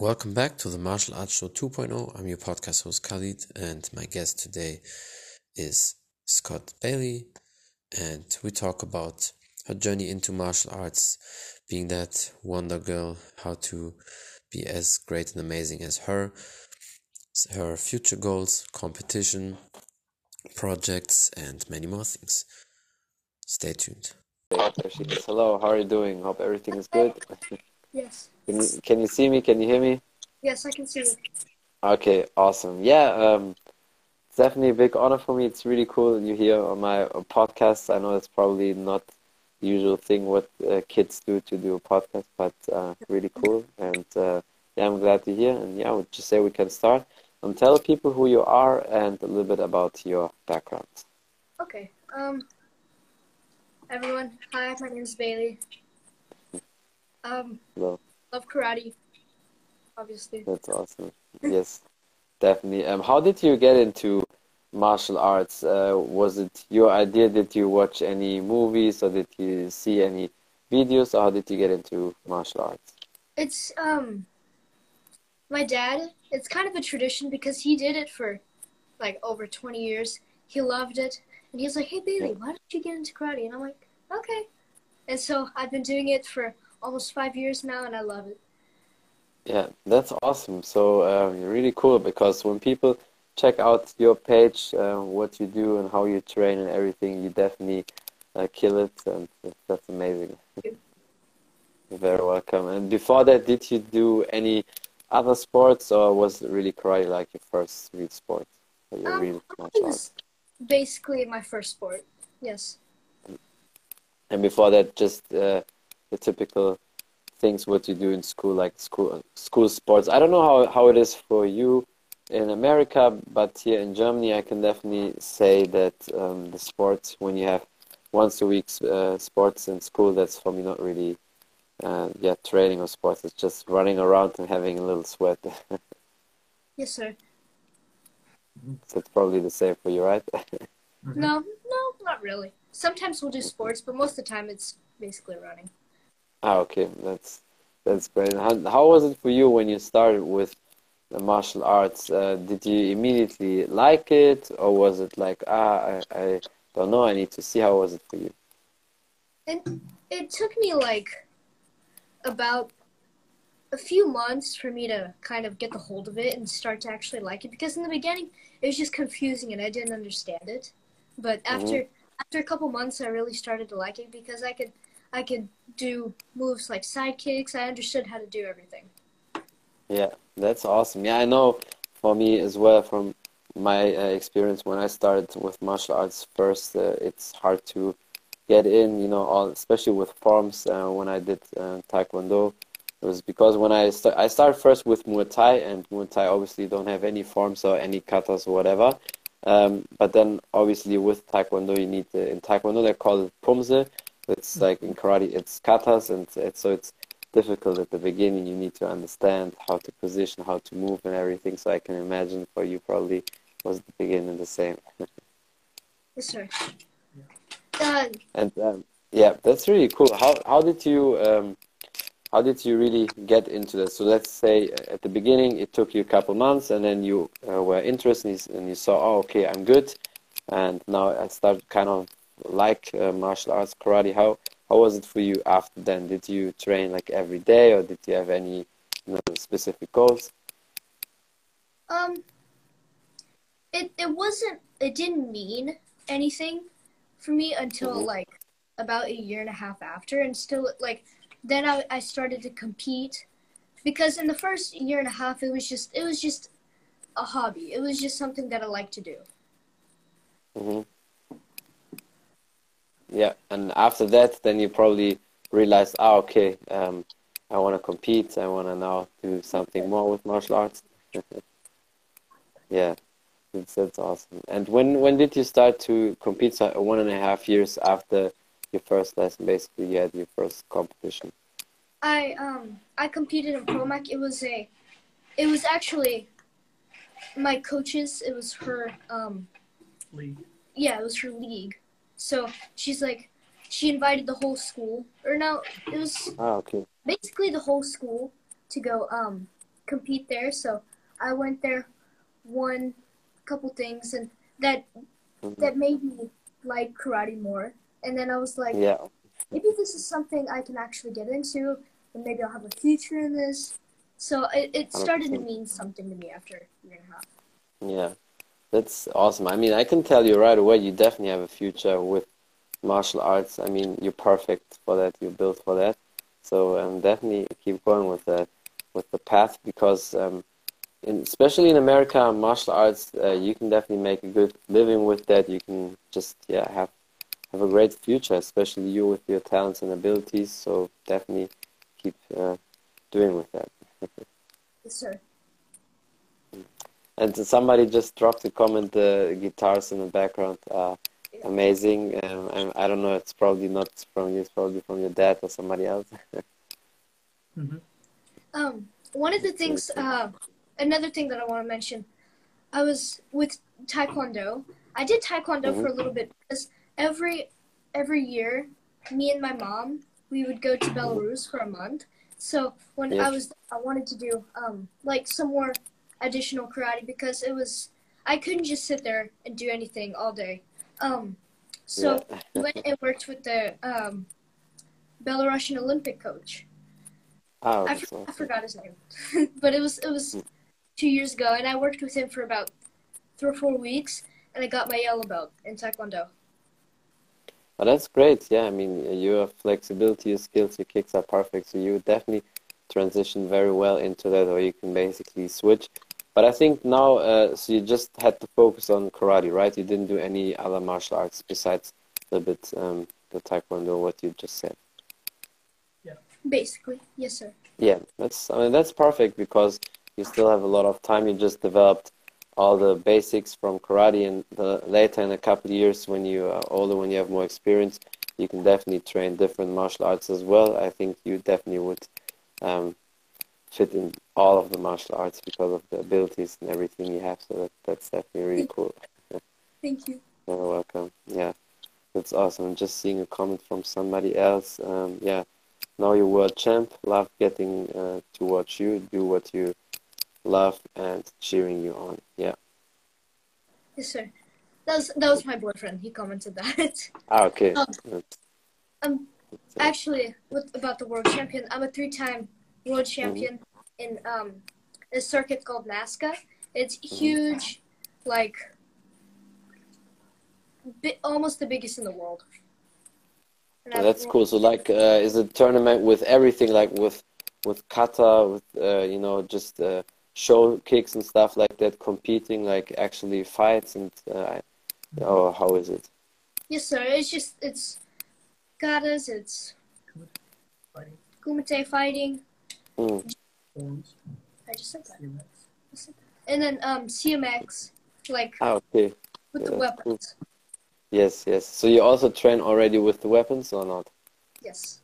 Welcome back to the Martial Arts Show 2.0. I'm your podcast host Khalid, and my guest today is Scott Bailey, and we talk about her journey into martial arts, being that Wonder Girl, how to be as great and amazing as her, her future goals, competition, projects, and many more things. Stay tuned. Hello, how are you doing? Hope everything is good. Yes. Can you, can you see me? Can you hear me? Yes, I can see you. Okay, awesome. Yeah, um, it's definitely a big honor for me. It's really cool you're here on my uh, podcast. I know it's probably not the usual thing what uh, kids do to do a podcast, but uh, really cool. And uh, yeah, I'm glad to hear. And yeah, I would just say we can start. And tell people who you are and a little bit about your background. Okay. Um. Everyone, hi. My name is Bailey. Um. Hello. Love karate. Obviously. That's awesome. yes, definitely. Um, how did you get into martial arts? Uh, was it your idea? Did you watch any movies or did you see any videos? Or how did you get into martial arts? It's um. My dad. It's kind of a tradition because he did it for, like, over twenty years. He loved it, and he's like, "Hey, Bailey, why don't you get into karate?" And I'm like, "Okay." And so I've been doing it for almost five years now, and I love it. Yeah, that's awesome. So uh, really cool because when people check out your page, uh, what you do and how you train and everything, you definitely uh, kill it, and that's amazing. You're very welcome. And before that, did you do any other sports, or was it really karate like your first real sport? Or your Um, real martial basically my first sport. Yes. And before that, just uh, the typical things what you do in school, like school school sports. I don't know how, how it is for you in America, but here in Germany, I can definitely say that um, the sports when you have once a week uh, sports in school, that's for me not really uh, yeah training or sports. It's just running around and having a little sweat. Yes, sir. so it's probably the same for you, right? No, no, not really. Sometimes we'll do sports, but most of the time it's basically running. Ah, okay, that's that's great. How, how was it for you when you started with the martial arts? Uh, did you immediately like it, or was it like, ah, I, I don't know, I need to see? How was it for you? And it took me like about a few months for me to kind of get the hold of it and start to actually like it because in the beginning it was just confusing and I didn't understand it. But after after a couple months I really started to like it because I could I could do moves like side kicks. I understood how to do everything. Yeah, that's awesome. Yeah, I know for me as well, from my uh, experience when I started with martial arts first, uh, it's hard to get in, you know, all, especially with forms. Uh, when I did uh, Taekwondo, it was because when I st- I started first with Muay Thai, and Muay Thai obviously don't have any forms or any katas or whatever. Um, but then obviously with Taekwondo, you need the, in Taekwondo they call it pumse. It's like in karate, it's katas, and it's, so it's difficult at the beginning. You need to understand how to position, how to move, and everything. So I can imagine for you probably was the beginning the same. Yes, sir. Uh, And um, yeah, that's really cool. How how did you um, how did you really get into that? So let's say uh, at the beginning it took you a couple months, and then you uh, were interested and you, and you saw, oh, okay, I'm good, and now I start kind of like uh, martial arts, karate. How how was it for you after then? Did you train like every day, or did you have any you know, specific goals? um, it it wasn't. It didn't mean anything for me until Mhm. like about a year and a half after, and still like then I I started to compete because in the first year and a half it was just it was just a hobby. It was just something that I like to do. hmm Yeah, and after that, then you probably realized, ah, okay, um, I want to compete. I want to now do something more with martial arts. yeah, that's, that's awesome. And when when did you start to compete? So one and a half years after your first lesson, basically, you had your first competition. I um I competed in Promac. It was a it was actually my coaches. It was her um League. yeah, it was her league. So she's like she invited the whole school or no, it was Ah, okay. basically the whole school to go um compete there. So I went there, won a couple things, and that Mhm. that made me like karate more. And then I was like, Yeah. maybe this is something I can actually get into, and maybe I'll have a future in this. So it, it started to mean something to me after a year and a half. Yeah, that's awesome. I mean, I can tell you right away, you definitely have a future with martial arts. I mean, you're perfect for that. You're built for that. So um, definitely keep going with that, with the path, because um, in, especially in America, martial arts, uh, you can definitely make a good living with that. You can just yeah have have a great future, especially you with your talents and abilities. So definitely keep uh, doing with that. Yes, sir. And somebody just dropped a comment, the guitars in the background are amazing. Um, and I don't know, it's probably not from you, it's probably from your dad or somebody else. hmm Um, one of the things, uh, another thing that I want to mention, I was with Taekwondo. I did Taekwondo for a little bit because every every year, me and my mom, we would go to Belarus for a month. So when Yeah. I was, I wanted to do um like some more additional karate because it was I couldn't just sit there and do anything all day. Um, so Yeah. went and worked with the um Belarusian Olympic coach. Oh, I, for- I forgot his name, but it was it was two years ago, and I worked with him for about three or four weeks, and I got my yellow belt in Taekwondo. Well, that's great. Yeah, I mean, your flexibility, your skills, your kicks are perfect. So you would definitely transition very well into that, or you can basically switch. But I think now, uh, so you just had to focus on karate, right? You didn't do any other martial arts besides a bit um, the taekwondo, what you just said. Yeah. Basically, yes, sir. Yeah, that's I mean that's perfect because you still have a lot of time. You just developed all the basics from karate, and the, later in a couple of years, when you are older, when you have more experience, you can definitely train different martial arts as well. I think you definitely would um, fit in all of the martial arts because of the abilities and everything you have. So that, that's definitely really cool. Thank you. You're welcome. Yeah, that's awesome. Just seeing a comment from somebody else. Um, yeah, now you're world champ. Love getting uh, to watch you do what you love and cheering you on. Yeah. Yes, sir. That was that was my boyfriend. He commented that. Ah, okay. Um, um, actually, with, about the world champion, I'm a three-time world champion in um a circuit called NASKA. It's huge, like bi- almost the biggest in the world. And that's cool. So like, uh, is a tournament with everything, like with with kata, with uh, you know, just uh, show kicks and stuff like that, competing, like actually fights and uh, or how is it? Yes, sir. It's just it's katas. It's Fighting kumite fighting. Mm. I just said that. And then um CMX, like Ah, okay. with yeah, the weapons. Yes, yes. So you also train already with the weapons or not? Yes.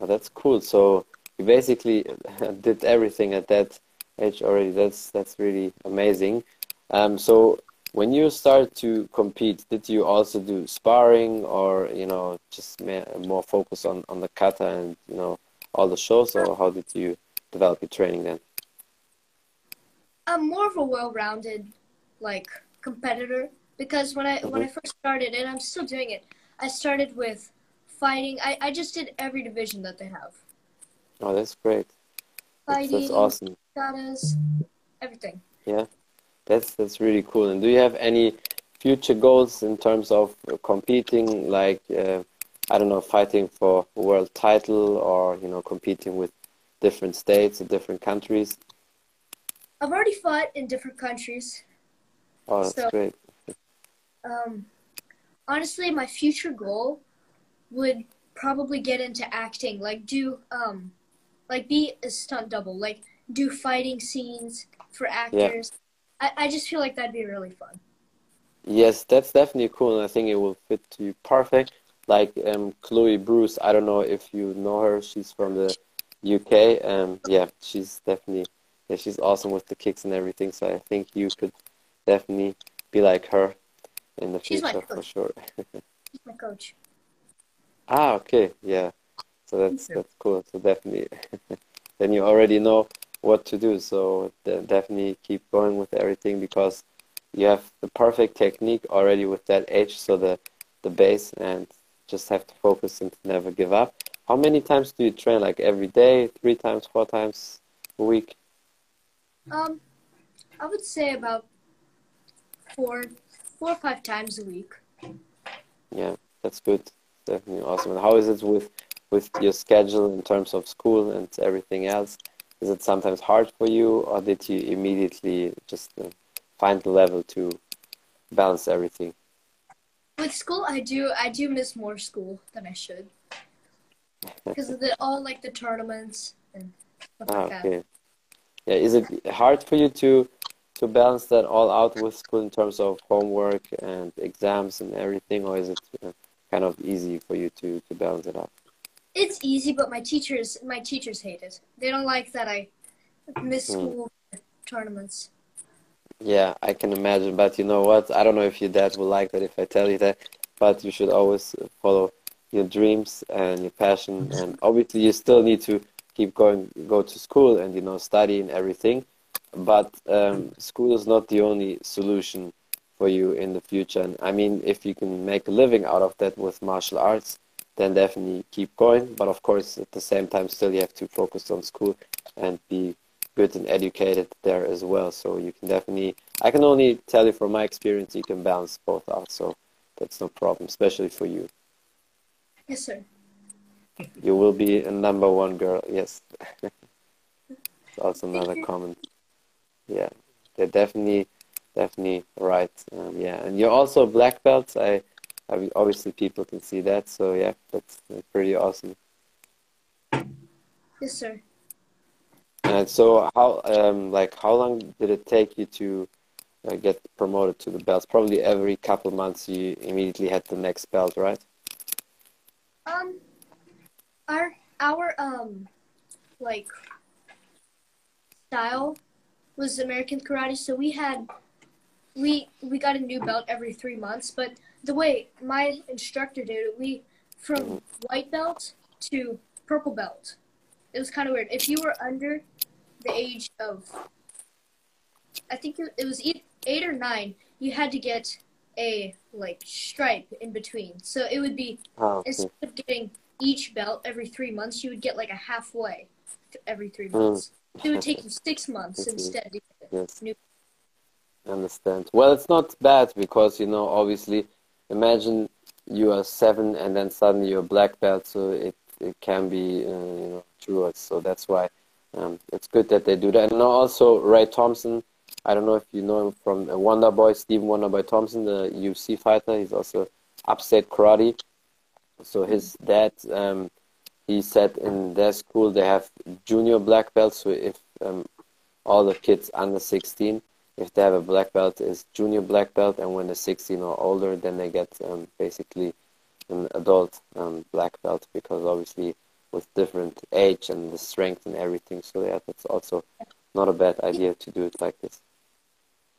Oh, that's cool. So you basically did everything at that age already. That's that's really amazing. Um, so when you started to compete, did you also do sparring or you know just more focus on on the kata and you know all the shows, or how did you develop your training then? I'm more of a well-rounded, like competitor because when I when I first started, and I'm still doing it, I started with fighting. I, I just did every division that they have. Oh, that's great. Fighting, that's awesome. katas, everything. Yeah, that's that's really cool. And do you have any future goals in terms of competing, like uh, I don't know, fighting for a world title, or you know, competing with different states or different countries? I've already fought in different countries. Oh, that's So- great. Um, honestly, my future goal would probably get into acting, like do um, like be a stunt double, like do fighting scenes for actors. Yeah. I, I just feel like that'd be really fun. Yes, that's definitely cool, and I think it will fit to you perfect. Like um, Chloe Bruce, I don't know if you know her. She's from the UK. Um, yeah, she's definitely yeah, she's awesome with the kicks and everything. So I think you could definitely be like her in the She's future for sure. He's my coach. Ah, okay, yeah. So that's that's cool. So definitely, then you already know what to do. So de- definitely keep going with everything because you have the perfect technique already with that age, so the the base, and just have to focus and never give up. How many times do you train? Like every day, three times, four times a week? Um, I would say about four, four or five times a week. Yeah, that's good. Definitely awesome. And how is it with with your schedule in terms of school and everything else? Is it sometimes hard for you, or did you immediately just uh, find the level to balance everything? With school, I do I do miss more school than I should because of the all like the tournaments and stuff Ah, like that. okay. Yeah, is it hard for you to to balance that all out with school in terms of homework and exams and everything, or is it uh, kind of easy for you to to balance it out? It's easy, but my teachers my teachers hate it. They don't like that I miss Hmm. school tournaments. Yeah, I can imagine, but you know what? I don't know if your dad will like that if I tell you that, but you should always follow your dreams and your passion, and obviously you still need to keep going, go to school and you know study and everything, but um, school is not the only solution for you in the future. And I mean, if you can make a living out of that with martial arts, then definitely keep going. But of course, at the same time, still you have to focus on school and be good and educated there as well. So you can definitely, I can only tell you from my experience, you can balance both out. So that's no problem, especially for you. Yes, sir. You will be a number one girl. Yes. It's also another comment. Yeah, they're definitely, definitely right. Um, yeah, and you're also black belts. I, I obviously people can see that. So yeah, that's pretty awesome. Yes, sir. And so how, um, like, how long did it take you to uh, get promoted to the belts? Probably every couple months you immediately had the next belt, right? Um, our our um, like style was American karate, so we had we we got a new belt every three months. But the way my instructor did it, we from white belt to purple belt. It was kind of weird. If you were under the age of, I think it, was eight, eight or nine, you had to get a like stripe in between. So it would be Ah, okay. instead of getting each belt every three months, you would get like a halfway every three Mm. months. So it would take you six months instead. To get. Yes. New- Understand. Well, it's not bad because, you know, obviously, imagine you are seven and then suddenly you're a black belt, so it, it can be, uh, you know, true. So that's why um, it's good that they do that. And also, Ray Thompson, I don't know if you know him from Wonder Boy, Stephen Wonder Boy Thompson, the UFC fighter. He's also upstate karate. So his dad, um, he said in their school they have junior black belts. So if um, all the kids under 16, if they have a black belt, is junior black belt, and when they're 16 or older, then they get um, basically an adult um, black belt because obviously with different age and the strength and everything. So yeah, that's also not a bad idea to do it like this.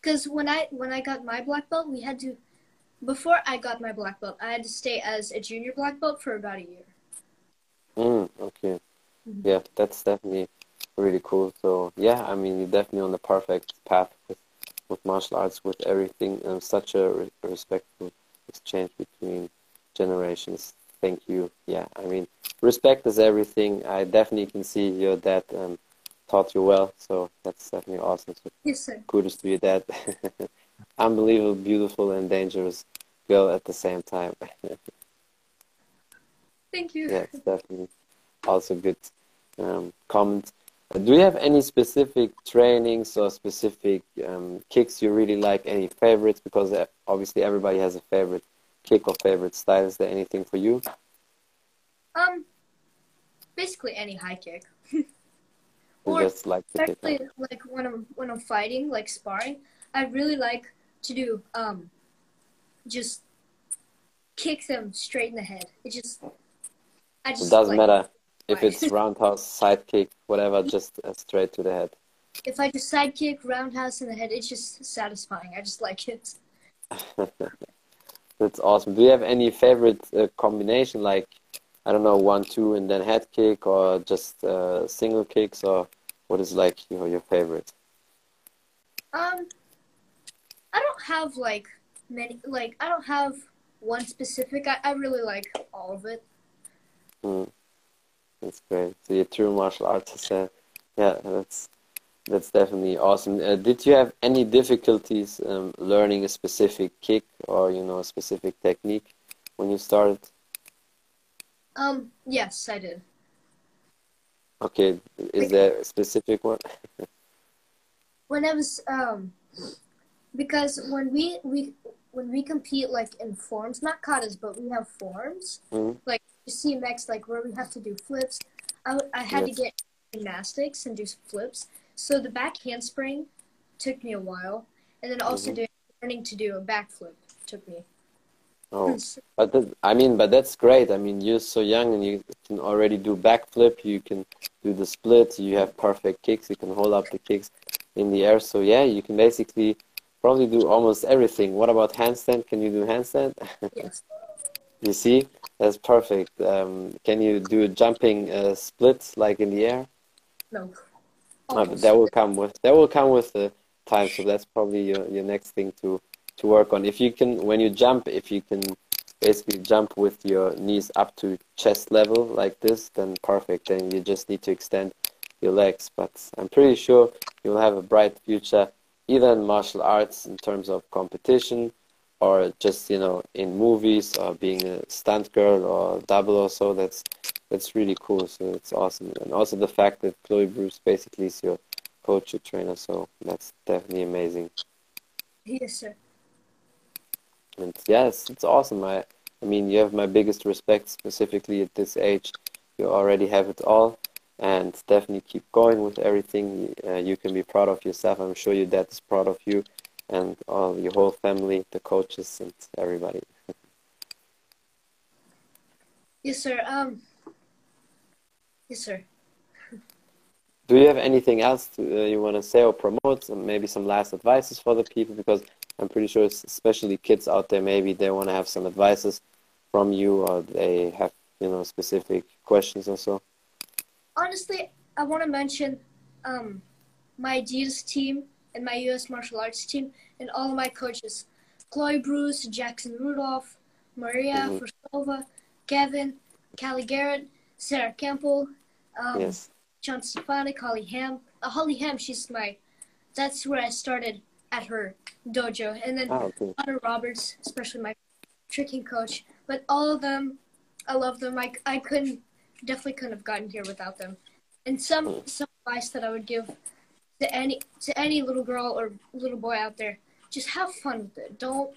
Because when I when I got my black belt, we had to before I got my black belt, I had to stay as a junior black belt for about a year. Mm, okay. Mhm. Yeah, that's definitely really cool. So yeah, I mean, you're definitely on the perfect path with, with martial arts, with everything, and such a re- respectful exchange between generations. Thank you. Yeah, I mean, respect is everything. I definitely can see your dad um, taught you well, so that's definitely awesome. So Yes, sir. kudos to your dad. Unbelievable, beautiful, and dangerous girl at the same time. Thank you. Yeah, it's definitely also good um, comment. Uh, Do you have any specific trainings or specific um, kicks you really like? Any favorites? Because uh, obviously everybody has a favorite kick or favorite style. Is there anything for you? Um, basically any high kick. Or just like Especially like when I'm when I'm fighting, like sparring, I really like to do um just kick them straight in the head. It just I It doesn't like, matter if it's roundhouse, side kick, whatever, just uh, straight to the head. If I just side kick, roundhouse in the head, it's just satisfying. I just like it. That's awesome. Do you have any favorite uh, combination, like I don't know, one, two, and then head kick, or just uh, single kicks, or what is like your your favorite? Um, I don't have like many. Like I don't have one specific. I, I really like all of it. Mm. That's great. So you're a true martial artist. Uh, yeah, that's that's definitely awesome. Uh, did you have any difficulties um, learning a specific kick or you know a specific technique when you started? Um, yes, I did. Okay, is there a specific one? When I was um, because when we we when we compete like in forms, not katas, but we have forms. Mhm. Like you see next, like where we have to do flips. I I had Yes. to get gymnastics and do some flips. So the back handspring took me a while, and then also Mhm. doing learning to do a backflip took me. Oh, but that, I mean, but that's great. I mean, you're so young and you can already do backflip. You can do the split. You have perfect kicks. You can hold up the kicks in the air. So yeah, you can basically probably do almost everything. What about handstand? Can you do handstand? Yes. You see, that's perfect. Um, can you do a jumping uh, split like in the air? No. Uh, but that will come with that will come with the time. So that's probably your, your next thing to to work on. If you can, when you jump, if you can basically jump with your knees up to chest level like this, then perfect. Then you just need to extend your legs. But I'm pretty sure you'll have a bright future, either in martial arts in terms of competition, or just you know in movies, or being a stunt girl or double or so. That's that's really cool. So it's awesome, and also the fact that Chloe Bruce basically is your coach, your trainer. So that's definitely amazing. Yes, sir. And yes, it's awesome. I, I mean, you have my biggest respect, specifically at this age. You already have it all, and definitely keep going with everything. Uh, you can be proud of yourself. I'm sure your dad is proud of you, and all your whole family, the coaches, and everybody. Yes, sir. Um. Yes, sir. Do you have anything else to, uh, you want to say or promote? Some, maybe some last advices for the people, because I'm pretty sure, it's especially kids out there, maybe they want to have some advices from you, or they have you know specific questions or so. Honestly, I want to mention um, my Adidas team and my U.S. martial arts team and all my coaches: Chloe Bruce, Jackson Rudolph, Maria. Forsova, Kevin, Callie Garrett, Sarah Campbell, um, Yes. John Stefanik, Holly Ham. Uh, Holly Ham, she's my. That's where I started at her dojo, and then Ah, okay. Connor Roberts, especially my tricking coach. But all of them, I love them. I, I couldn't, definitely couldn't have gotten here without them. And some some advice that I would give to any to any little girl or little boy out there, just have fun with it. Don't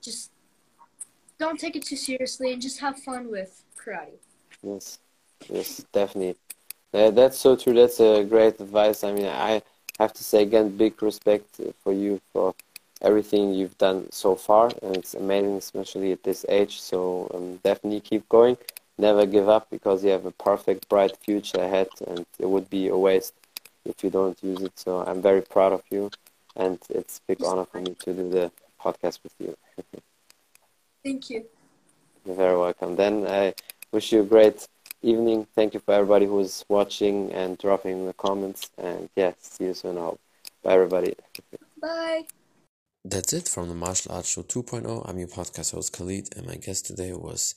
just don't take it too seriously, and just have fun with karate. Yes, yes, definitely. Uh, that's so true. That's a great advice. I mean, I have to say again, big respect for you for everything you've done so far, and it's amazing, especially at this age. So um, definitely keep going. Never give up because you have a perfect, bright future ahead, and it would be a waste if you don't use it. So I'm very proud of you, and it's a big honor for me to do the podcast with you. Thank you. You're very welcome. Then I wish you a great evening. Thank you for everybody who's watching and dropping the comments. And yeah, see you soon. I hope. Bye, everybody. Bye. That's it from the Martial Arts Show 2.0. I'm your podcast host Khalid, and my guest today was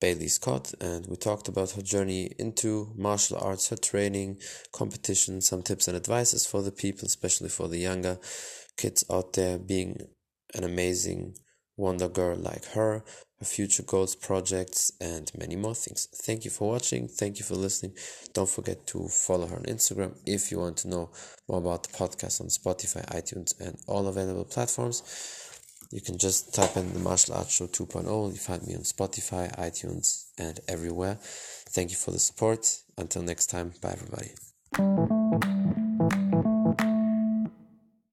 Bailey Scott, and we talked about her journey into martial arts, her training, competition, some tips and advices for the people, especially for the younger kids out there, being an amazing wonder girl like her, her future goals, projects, and many more things. Thank you for watching. Thank you for listening. Don't forget to follow her on Instagram if you want to know more about the podcast on Spotify, iTunes, and all available platforms. You can just type in the Martial Arts Show 2.0. You find me on Spotify, iTunes, and everywhere. Thank you for the support. Until next time, bye everybody.